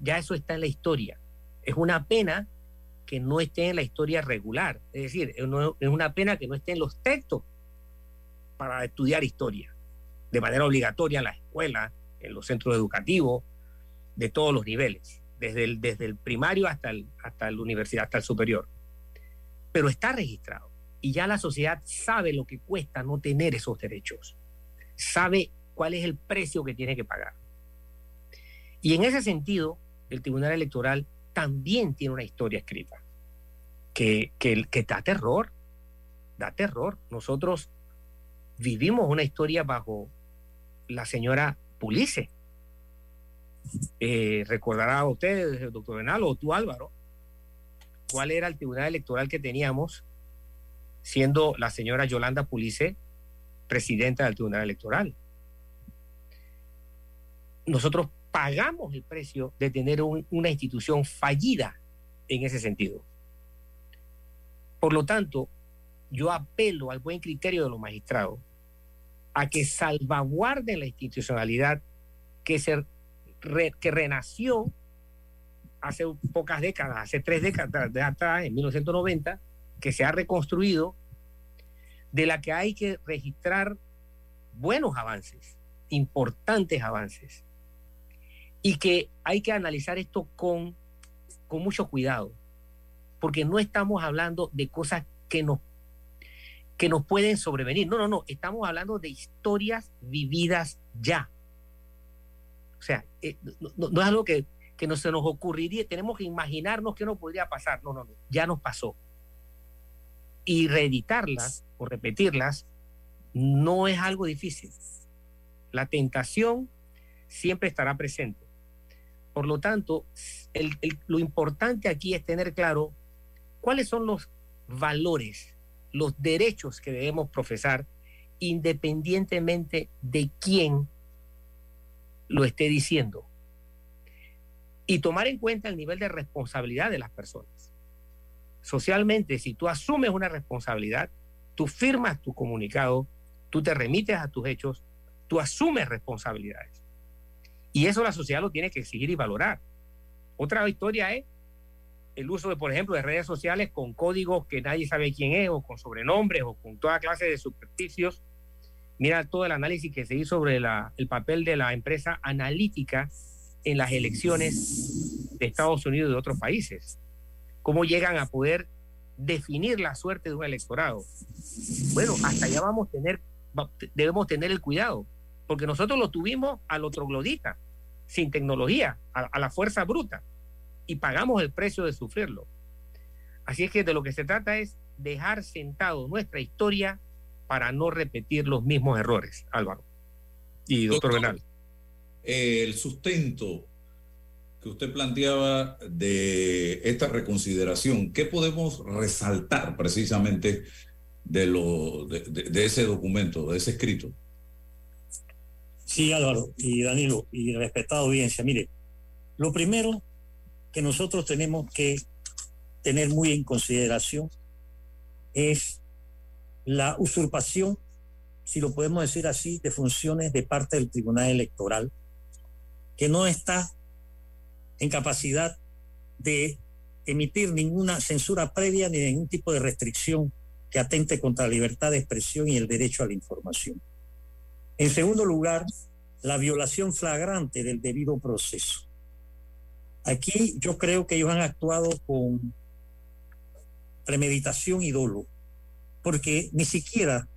ya eso está en la historia. Es una pena que no esté en la historia regular, es decir, es una pena que no esté en los textos para estudiar historia, de manera obligatoria en la escuela, en los centros educativos, de todos los niveles, desde el, desde el primario hasta el, hasta la universidad, hasta el superior. Pero está registrado y ya la sociedad sabe lo que cuesta no tener esos derechos, sabe cuál es el precio que tiene que pagar. Y en ese sentido, el Tribunal Electoral también tiene una historia escrita que, que, que da terror, da terror. Nosotros vivimos una historia bajo la señora Pulice. Eh, recordará usted, doctor Benal, o tú Álvaro, cuál era el tribunal electoral que teníamos siendo la señora Yolanda Pulice presidenta del tribunal electoral. Nosotros pagamos el precio de tener un, una institución fallida en ese sentido. Por lo tanto, yo apelo al buen criterio de los magistrados a que salvaguarden la institucionalidad que, renació hace pocas décadas, hace tres décadas atrás, en 1990, que se ha reconstruido, de la que hay que registrar buenos avances, importantes avances, y que hay que analizar esto con, con mucho cuidado, porque no estamos hablando de cosas que nos que nos pueden sobrevenir. No, no, no, estamos hablando de historias vividas ya. O sea, eh, no, es algo que, que no se nos ocurriría, tenemos que imaginarnos qué nos podría pasar. No, no, no, ya nos pasó. Y reeditarlas o repetirlas no es algo difícil. La tentación siempre estará presente. Por lo tanto, lo importante aquí es tener claro cuáles son los valores los derechos que debemos profesar independientemente de quién lo esté diciendo. Y tomar en cuenta el nivel de responsabilidad de las personas. Socialmente, si tú asumes una responsabilidad, tú firmas tu comunicado, tú te remites a tus hechos, tú asumes el uso de, por ejemplo, de redes sociales con códigos que nadie sabe quién es, o con sobrenombres, o con toda clase de supersticios. Mira todo el análisis que se hizo sobre la, el papel de la empresa analítica en las elecciones de Estados Unidos y de otros países. Cómo llegan a poder definir la suerte de un electorado. Bueno, hasta allá vamos a tener, debemos tener el cuidado, porque nosotros lo tuvimos al otro glodita, sin tecnología, a, a la fuerza bruta y pagamos el precio de sufrirlo. Así es que de lo que se trata es dejar sentado nuestra historia para no repetir los mismos errores, Álvaro. Y doctor, Bernal. El sustento que usted planteaba de esta reconsideración, ¿qué podemos resaltar precisamente de, lo, de, de, de ese documento, de ese escrito? Sí, Álvaro y Danilo y respetada audiencia. Mire, lo primero que nosotros tenemos que tener muy en consideración es la usurpación, si lo podemos decir así, de funciones de parte del Tribunal Electoral, que no está en capacidad de emitir ninguna censura previa ni ningún tipo de restricción que atente contra la libertad de expresión y el derecho a la información. En segundo lugar, la violación flagrante del debido proceso. Aquí yo creo que ellos han actuado con premeditación y dolo, porque ni siquiera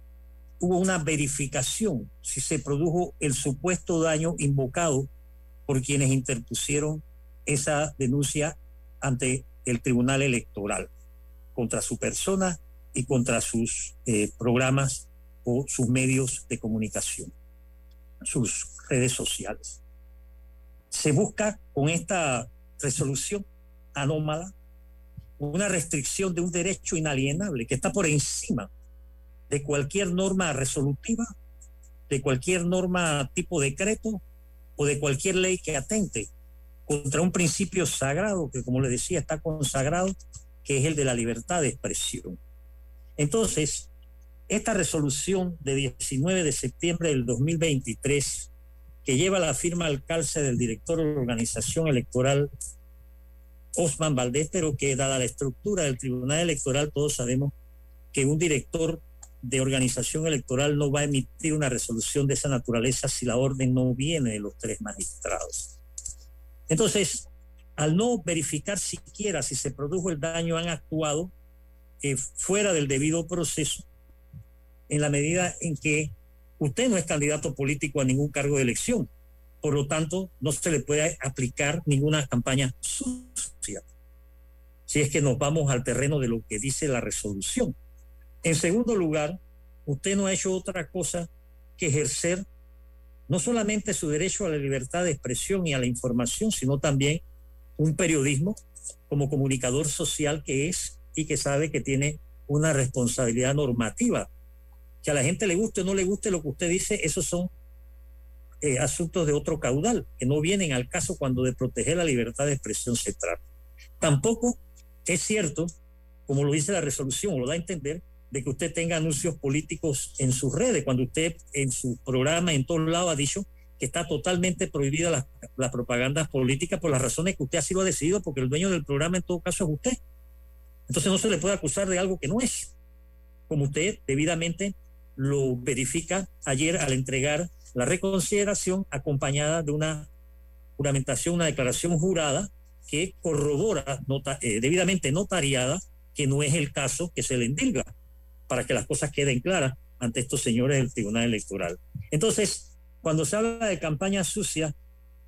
hubo una verificación si se produjo el supuesto daño invocado por quienes interpusieron esa denuncia ante el Tribunal Electoral contra su persona y contra sus eh, programas o sus medios de comunicación, sus redes sociales. Se busca con esta resolución anómala, una restricción de un derecho inalienable que está por encima de cualquier norma resolutiva, de cualquier norma tipo decreto o de cualquier ley que atente contra un principio sagrado que, como le decía, está consagrado, que es el de la libertad de expresión. Entonces, esta resolución de 19 de septiembre del 2023 que lleva la firma al calce del director de organización electoral Osman Valdés, pero que dada la estructura del Tribunal Electoral, todos sabemos que un director de organización electoral no va a emitir una resolución de esa naturaleza si la orden no viene de los tres magistrados. Entonces, al no verificar siquiera si se produjo el daño, han actuado eh, fuera del debido proceso en la medida en que Usted no es candidato político a ningún cargo de elección. Por lo tanto, no se le puede aplicar ninguna campaña sucia. Si es que nos vamos al terreno de lo que dice la resolución. En segundo lugar, usted no ha hecho otra cosa que ejercer no solamente su derecho a la libertad de expresión y a la información, sino también un periodismo como comunicador social que es y que sabe que tiene una responsabilidad normativa que a la gente le guste o no le guste lo que usted dice, esos son eh, asuntos de otro caudal, que no vienen al caso cuando de proteger la libertad de expresión se trata. Tampoco es cierto, como lo dice la resolución, o lo da a entender, de que usted tenga anuncios políticos en sus redes, cuando usted en su programa en todos lados ha dicho que está totalmente prohibida la, la propaganda política por las razones que usted así lo ha decidido, porque el dueño del programa en todo caso es usted. Entonces no se le puede acusar de algo que no es, como usted debidamente lo verifica ayer al entregar la reconsideración acompañada de una juramentación, una declaración jurada que corrobora eh, debidamente notariada que no es el caso que se le endilga, para que las cosas queden claras ante estos señores del Tribunal Electoral. Entonces, cuando se habla de campaña sucia,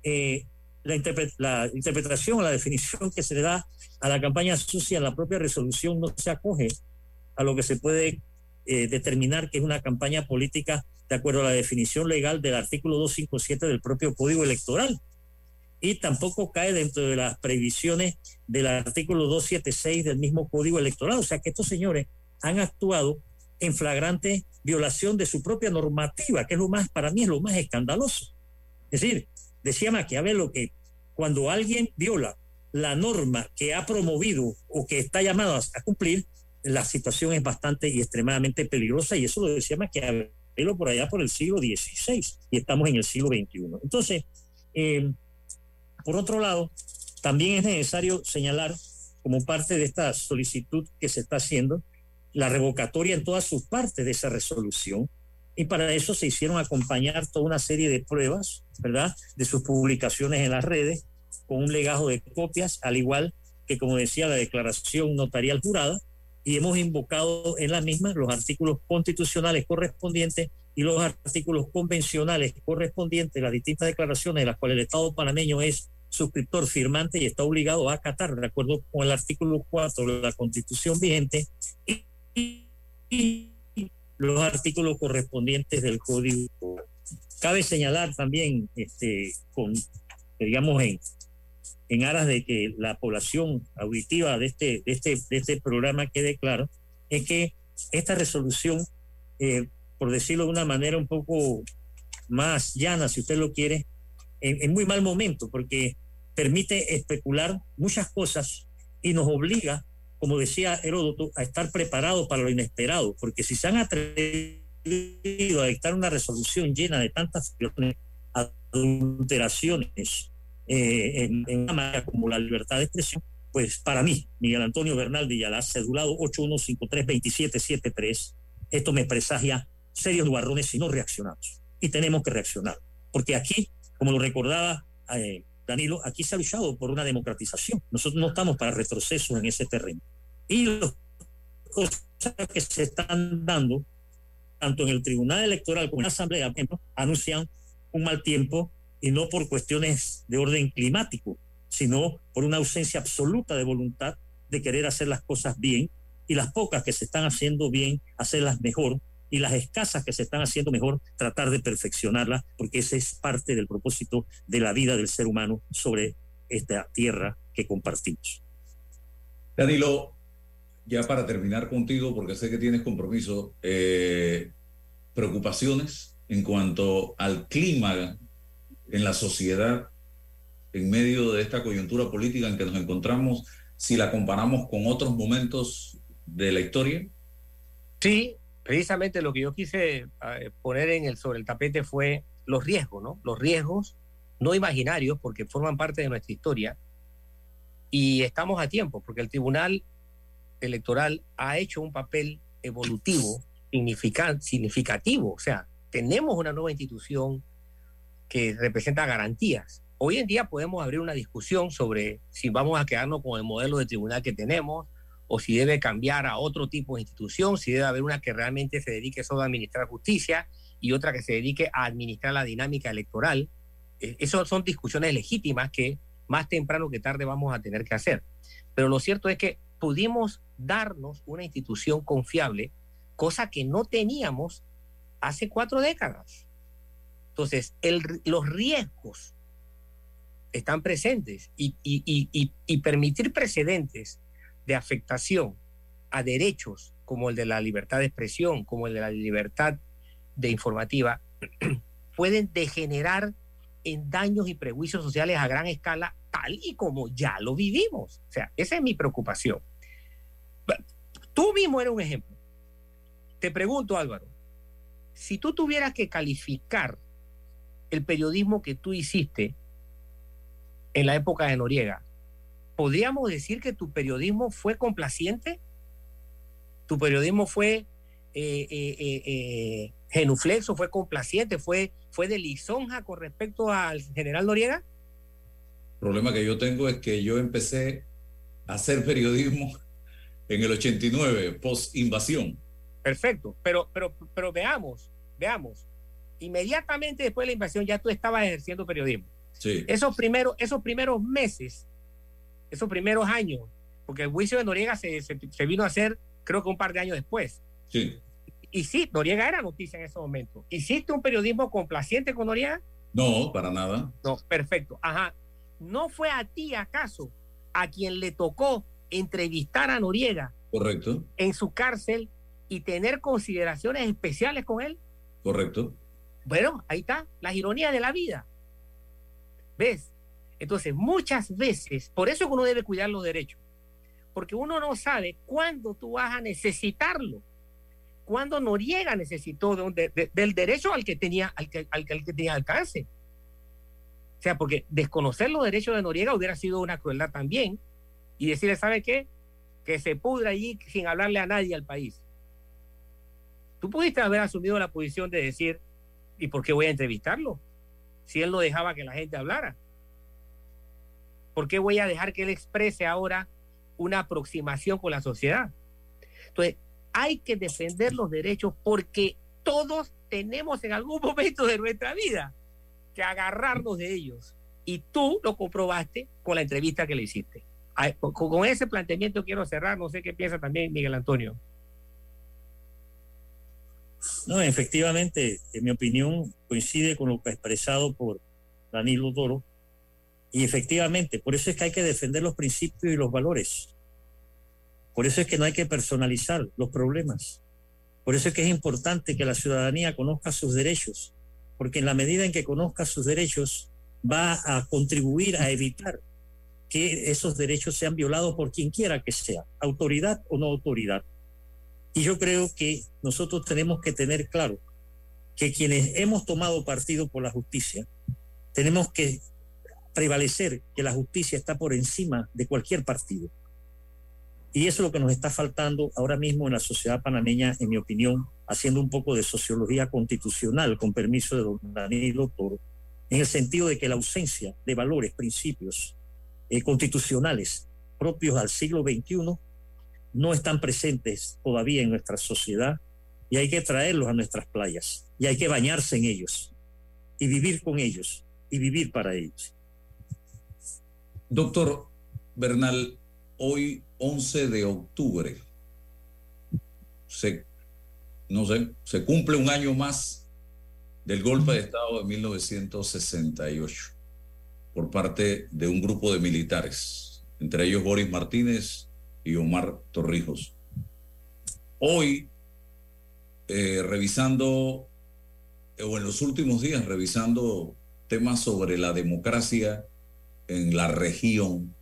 eh, la interpretación o la definición que se le da a la campaña sucia en la propia resolución no se acoge a lo que se puede eh, determinar que es una campaña política de acuerdo a la definición legal del artículo 257 del propio Código Electoral. Y tampoco cae dentro de las previsiones del artículo 276 del mismo Código Electoral. O sea que estos señores han actuado en flagrante violación de su propia normativa, que es lo más, para mí es lo más escandaloso. Es decir, decía Maquiavelo que cuando alguien viola la norma que ha promovido o que está llamado a cumplir, la situación es bastante y extremadamente peligrosa y eso lo decía Maquiavelo por allá por el siglo XVI y estamos en el siglo XXI. Entonces, eh, por otro lado, también es necesario señalar como parte de esta solicitud que se está haciendo, la revocatoria en todas sus partes de esa resolución. Y para eso se hicieron acompañar toda una serie de pruebas, ¿verdad?, de sus publicaciones en las redes, con un legajo de copias, al igual que, como decía, la declaración notarial jurada, y hemos invocado en la misma los artículos constitucionales correspondientes y los artículos convencionales correspondientes, las distintas declaraciones de las cuales el Estado panameño es suscriptor firmante y está obligado a acatar, de acuerdo con el artículo 4 de la Constitución vigente, y los artículos correspondientes del Código. Cabe señalar también, este, con, digamos, en, en aras de que la población auditiva de este, de este, de este programa quede claro, es que esta resolución, eh, por decirlo de una manera un poco más llana, si usted lo quiere, en, en muy mal momento, porque permite especular muchas cosas y nos obliga, como decía Heródoto, a estar preparados para lo inesperado, porque si se han atrevido a dictar una resolución llena de tantas adulteraciones eh, en, en, una manera como la libertad de expresión, pues para mí, Miguel Antonio Bernal Villalá, cedulado 81532773, esto me presagia serios guarrones si no reaccionamos. Y tenemos que reaccionar, porque aquí, como lo recordaba eh, Danilo, aquí se ha luchado por una democratización. Nosotros no estamos para retrocesos en ese terreno. Y las cosas que se están dando, tanto en el Tribunal Electoral como en la Asamblea, anuncian un mal tiempo y no por cuestiones de orden climático, sino por una ausencia absoluta de voluntad de querer hacer las cosas bien y las pocas que se están haciendo bien, hacerlas mejor y las escasas que se están haciendo mejor, tratar de perfeccionarlas, porque ese es parte del propósito de la vida del ser humano sobre esta tierra que compartimos. Danilo, ya para terminar contigo, porque sé que tienes compromiso, eh, preocupaciones en cuanto al clima en la sociedad en medio de esta coyuntura política en que nos encontramos, si la comparamos con otros momentos de la historia? Sí, precisamente lo que yo quise eh, poner en el, sobre el tapete fue los riesgos, ¿no? Los riesgos no imaginarios porque forman parte de nuestra historia y estamos a tiempo porque el Tribunal Electoral ha hecho un papel evolutivo significativo, o sea, tenemos una nueva institución que representa garantías. Hoy en día podemos abrir una discusión sobre si vamos a quedarnos con el modelo de tribunal que tenemos, o si debe cambiar a otro tipo de institución, si debe haber una que realmente se dedique solo a administrar justicia y otra que se dedique a administrar la dinámica electoral. Eh, Esas son discusiones legítimas que más temprano que tarde vamos a tener que hacer. Pero lo cierto es que pudimos darnos una institución confiable, cosa que no teníamos hace cuatro décadas. Entonces, los riesgos están presentes y, y, permitir precedentes de afectación a derechos como el de la libertad de expresión, como el de la libertad de informativa, pueden degenerar en daños y prejuicios sociales a gran escala, tal y como ya lo vivimos. O sea, esa es mi preocupación. Tú mismo eres un ejemplo. Te pregunto, Álvaro, si tú tuvieras que calificar el periodismo que tú hiciste en la época de Noriega, ¿podríamos decir que tu periodismo fue complaciente? ¿Tu periodismo fue eh, eh, eh, genuflexo, fue complaciente, fue, fue de lisonja con respecto al general Noriega? El problema que yo tengo es que yo empecé a hacer periodismo en el 89, post invasión. Perfecto, pero, pero, pero veamos, veamos. Inmediatamente después de la invasión ya tú estabas ejerciendo periodismo. Sí. Esos primeros, esos primeros meses, esos primeros años, porque el juicio de Noriega se, se, se, vino a hacer creo que un par de años después. Sí. Y sí, Noriega era noticia en ese momento. ¿Hiciste un periodismo complaciente con Noriega? No, para nada. No, perfecto. Ajá. ¿No fue a ti acaso a quien le tocó entrevistar a Noriega? Correcto. En su cárcel y tener consideraciones especiales con él? Correcto. Bueno, ahí está, las ironías de la vida. ¿Ves? Entonces, muchas veces, por eso uno debe cuidar los derechos, porque uno no sabe cuándo tú vas a necesitarlo. Cuando Noriega necesitó del derecho al que, tenía, al, que, al que tenía alcance. O sea, porque desconocer los derechos de Noriega hubiera sido una crueldad también, y decirle, ¿sabe qué? Que se pudra allí sin hablarle a nadie al país. Tú pudiste haber asumido la posición de decir, ¿y por qué voy a entrevistarlo? Si él no dejaba que la gente hablara. ¿Por qué voy a dejar que él exprese ahora una aproximación con la sociedad? Entonces, hay que defender los derechos porque todos tenemos en algún momento de nuestra vida que agarrarnos de ellos. Y tú lo comprobaste con la entrevista que le hiciste. Con ese planteamiento quiero cerrar. No sé qué piensa también Miguel Antonio. No, efectivamente, en mi opinión coincide con lo que ha expresado por Danilo Toro. Y efectivamente, por eso es que hay que defender los principios y los valores. Por eso es que no hay que personalizar los problemas. Por eso es que es importante que la ciudadanía conozca sus derechos, porque en la medida en que conozca sus derechos va a contribuir a evitar que esos derechos sean violados por quien quiera que sea, autoridad o no autoridad. Y yo creo que nosotros tenemos que tener claro que quienes hemos tomado partido por la justicia, tenemos que prevalecer que la justicia está por encima de cualquier partido. Y eso es lo que nos está faltando ahora mismo en la sociedad panameña, en mi opinión, haciendo un poco de sociología constitucional, con permiso de don Danilo Toro, en el sentido de que la ausencia de valores, principios eh, constitucionales propios al siglo XXI no están presentes todavía en nuestra sociedad y hay que traerlos a nuestras playas y hay que bañarse en ellos y vivir con ellos y vivir para ellos. Doctor Bernal, hoy 11 de octubre se, no sé, se cumple un año más del golpe de Estado de 1968 por parte de un grupo de militares, entre ellos Boris Martínez y Omar Torrijos. Hoy, eh, revisando, o en los últimos días, revisando temas sobre la democracia en la región,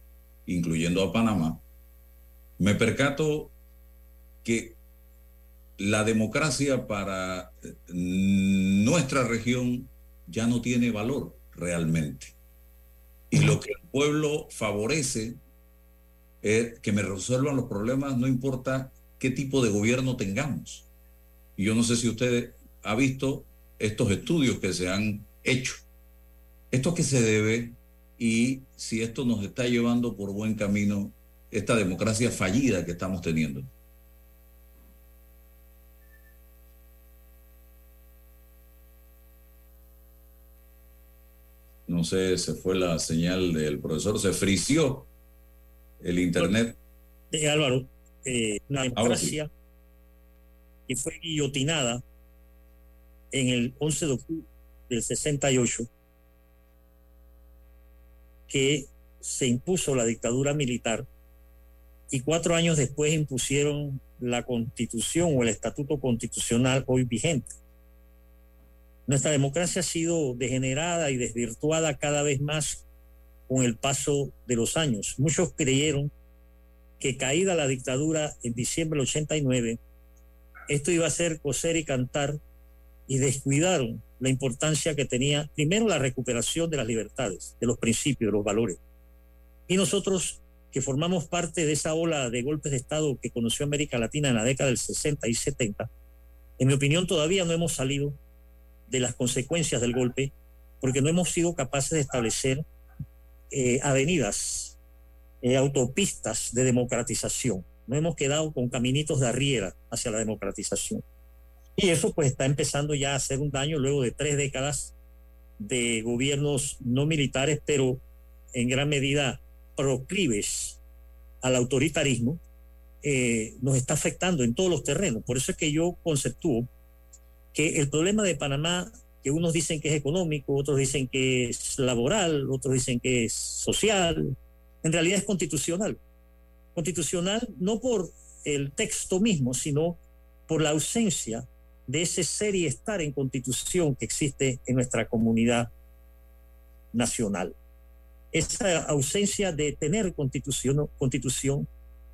incluyendo a Panamá, me percato que la democracia para nuestra región ya no tiene valor realmente. Y lo que el pueblo favorece que me resuelvan los problemas, no importa qué tipo de gobierno tengamos. Y yo no sé si usted ha visto estos estudios que se han hecho. ¿Esto a qué se debe? Y si esto nos está llevando por buen camino esta democracia fallida que estamos teniendo. No sé, se fue la señal del profesor, se frició el internet. Eh, Álvaro, eh, una democracia que fue guillotinada en el 11 de octubre del 68, que se impuso la dictadura militar y cuatro años después impusieron la constitución o el estatuto constitucional hoy vigente. Nuestra democracia ha sido degenerada y desvirtuada cada vez más con el paso de los años. Muchos creyeron que caída la dictadura en diciembre del 89, esto iba a ser coser y cantar y descuidaron la importancia que tenía primero la recuperación de las libertades, de los principios, de los valores. Y nosotros que formamos parte de esa ola de golpes de Estado que conoció América Latina en la década del 60 y 70, en mi opinión todavía no hemos salido de las consecuencias del golpe porque no hemos sido capaces de establecer eh, avenidas, eh, autopistas de democratización. No hemos quedado con caminitos de arriera hacia la democratización. Y eso pues está empezando ya a hacer un daño luego de tres décadas de gobiernos no militares, pero en gran medida proclives al autoritarismo, eh, nos está afectando en todos los terrenos. Por eso es que yo conceptúo que el problema de Panamá, que unos dicen que es económico, otros dicen que es laboral, otros dicen que es social, en realidad es constitucional. Constitucional no por el texto mismo, sino por la ausencia de ese ser y estar en constitución que existe en nuestra comunidad nacional esa ausencia de tener constitución, constitución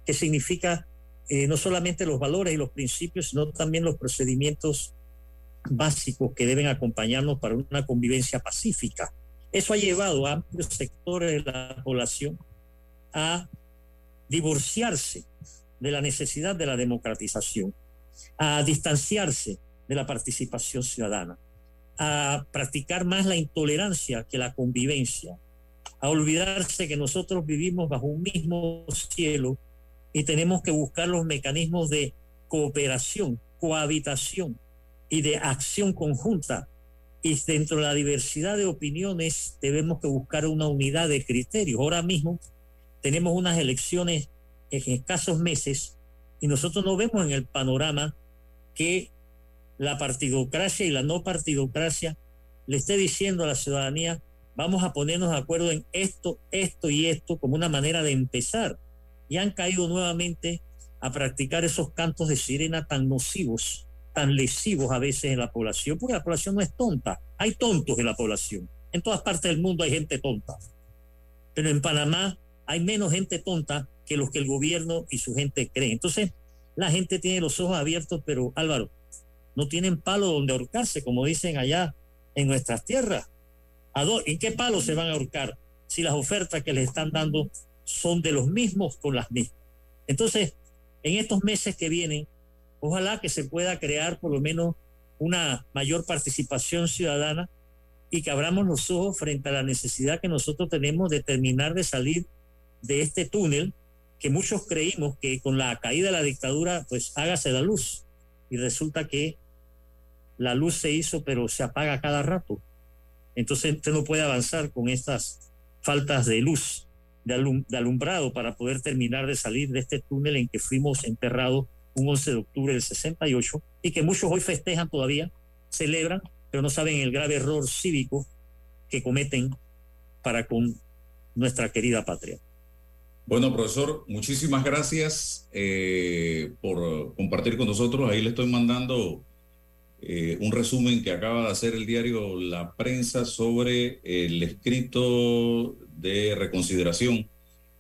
que significa eh, no solamente los valores y los principios, sino también los procedimientos básicos que deben acompañarnos para una convivencia pacífica. Eso ha llevado a amplios sectores de la población a divorciarse de la necesidad de la democratización, a distanciarse de la participación ciudadana, a practicar más la intolerancia que la convivencia, a olvidarse que nosotros vivimos bajo un mismo cielo y tenemos que buscar los mecanismos de cooperación, cohabitación y de acción conjunta. Y dentro de la diversidad de opiniones debemos que buscar una unidad de criterios. Ahora mismo tenemos unas elecciones en escasos meses y nosotros no vemos en el panorama que la partidocracia y la no partidocracia le esté diciendo a la ciudadanía, vamos a ponernos de acuerdo en esto, esto y esto como una manera de empezar. Y han caído nuevamente a practicar esos cantos de sirena tan nocivos, tan lesivos a veces en la población, porque la población no es tonta, hay tontos en la población. En todas partes del mundo hay gente tonta, pero en Panamá hay menos gente tonta que los que el gobierno y su gente creen. Entonces, la gente tiene los ojos abiertos, pero Álvaro, no tienen palo donde ahorcarse, como dicen allá en nuestras tierras. ¿En qué palo se van a ahorcar si las ofertas que les están dando son de los mismos con las mismas? Entonces, en estos meses que vienen, ojalá que se pueda crear por lo menos una mayor participación ciudadana y que abramos los ojos frente a la necesidad que nosotros tenemos de terminar de salir de este túnel que muchos creímos que con la caída de la dictadura, pues hágase la luz. Y resulta que la luz se hizo, pero se apaga cada rato. Entonces usted no puede avanzar con estas faltas de luz, de, de alumbrado, para poder terminar de salir de este túnel en que fuimos enterrados un 11 de octubre del 68 y que muchos hoy festejan todavía, celebran, pero no saben el grave error cívico que cometen para con nuestra querida patria. Bueno, profesor, muchísimas gracias eh, por compartir con nosotros. Ahí le estoy mandando eh, un resumen que acaba de hacer el diario La Prensa sobre el escrito de reconsideración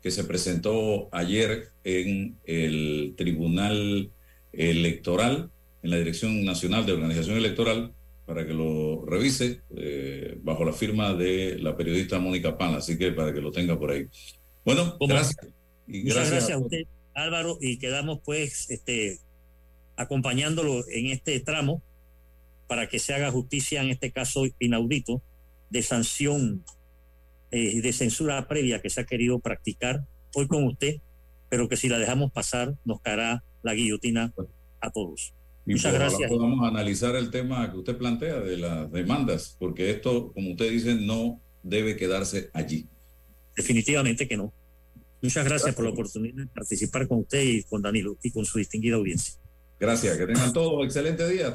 que se presentó ayer en el Tribunal Electoral, en la Dirección Nacional de Organización Electoral, para que lo revise eh, bajo la firma de la periodista Mónica Pan, así que para que lo tenga por ahí. Bueno, gracias. Y Muchas gracias, a usted, Álvaro, y quedamos pues este, acompañándolo en este tramo para que se haga justicia en este caso inaudito de sanción eh, de censura previa que se ha querido practicar hoy con usted, pero que si la dejamos pasar nos caerá la guillotina a todos. Muchas gracias. Podamos analizar el tema que usted plantea de las demandas, porque esto, como usted dice, no debe quedarse allí. Definitivamente que no. Muchas gracias, por la oportunidad de participar con usted y con Danilo y con su distinguida audiencia. Gracias, que tengan todos excelente día.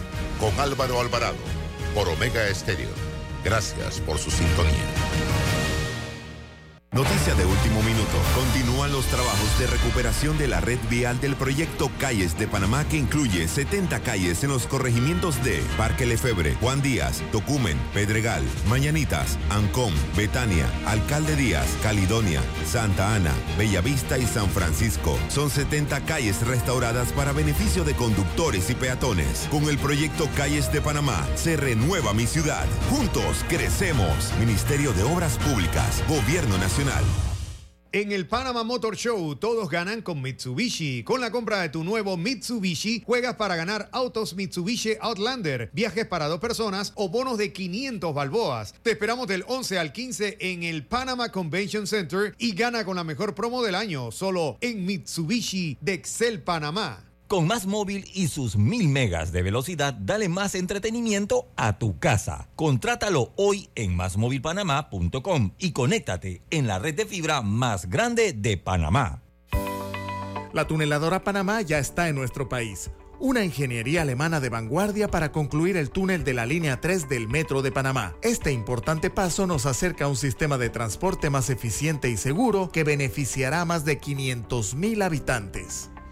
con Álvaro Alvarado por Omega Estéreo. Gracias por su sintonía. Noticia de último minuto. Continúan los trabajos de recuperación de la red vial del proyecto Calles de Panamá que incluye 70 calles en los corregimientos de Parque Lefebre, Juan Díaz, Tocumen, Pedregal, Mañanitas, Ancón, Betania, Alcalde Díaz, Calidonia, Santa Ana, Bellavista y San Francisco. Son 70 calles restauradas para beneficio de conductores y peatones. Con el proyecto Calles de Panamá se renueva mi ciudad. Juntos crecemos. Ministerio de Obras Públicas, Gobierno Nacional. En el Panama Motor Show todos ganan con Mitsubishi. Con la compra de tu nuevo Mitsubishi juegas para ganar autos Mitsubishi Outlander, viajes para dos personas o bonos de 500 balboas. Te esperamos del 11 al 15 en el Panama Convention Center y gana con la mejor promo del año solo en Mitsubishi de Excel Panamá. Con más móvil y sus mil megas de velocidad, dale más entretenimiento a tu casa. Contrátalo hoy en másmóvilpanamá.com y conéctate en la red de fibra más grande de Panamá. La tuneladora Panamá ya está en nuestro país una ingeniería alemana de vanguardia para concluir el túnel de la línea 3 del Metro de Panamá. Este importante paso nos acerca a un sistema de transporte más eficiente y seguro que beneficiará a más de 500 mil habitantes.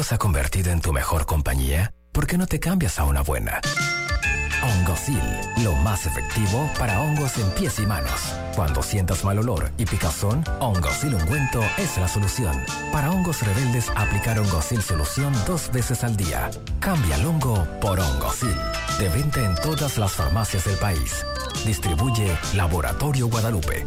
Hongo se ha convertido en tu mejor compañía? ¿Por qué no te cambias a una buena? Hongosil, lo más efectivo para hongos en pies y manos. Cuando sientas mal olor y picazón, Hongosil ungüento es la solución. Para hongos rebeldes, aplicar Hongosil solución dos veces al día. Cambia el hongo por Hongosil. De venta en todas las farmacias del país. Distribuye Laboratorio Guadalupe.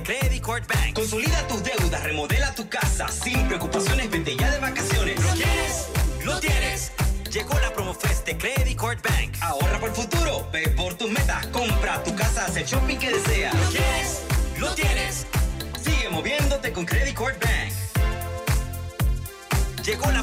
Credit Card Bank. Consolida tus deudas, remodela tu casa sin preocupaciones, vete ya de vacaciones. ¿Lo quieres? ¿Lo tienes? Llegó la PromoFest de Credit Card Bank. Ahorra por el futuro, ve por tus metas, compra tu casa, haz el shopping que deseas. ¿Lo quieres? ¿Lo tienes? Sigue moviéndote con Credit Card Bank. Llegó la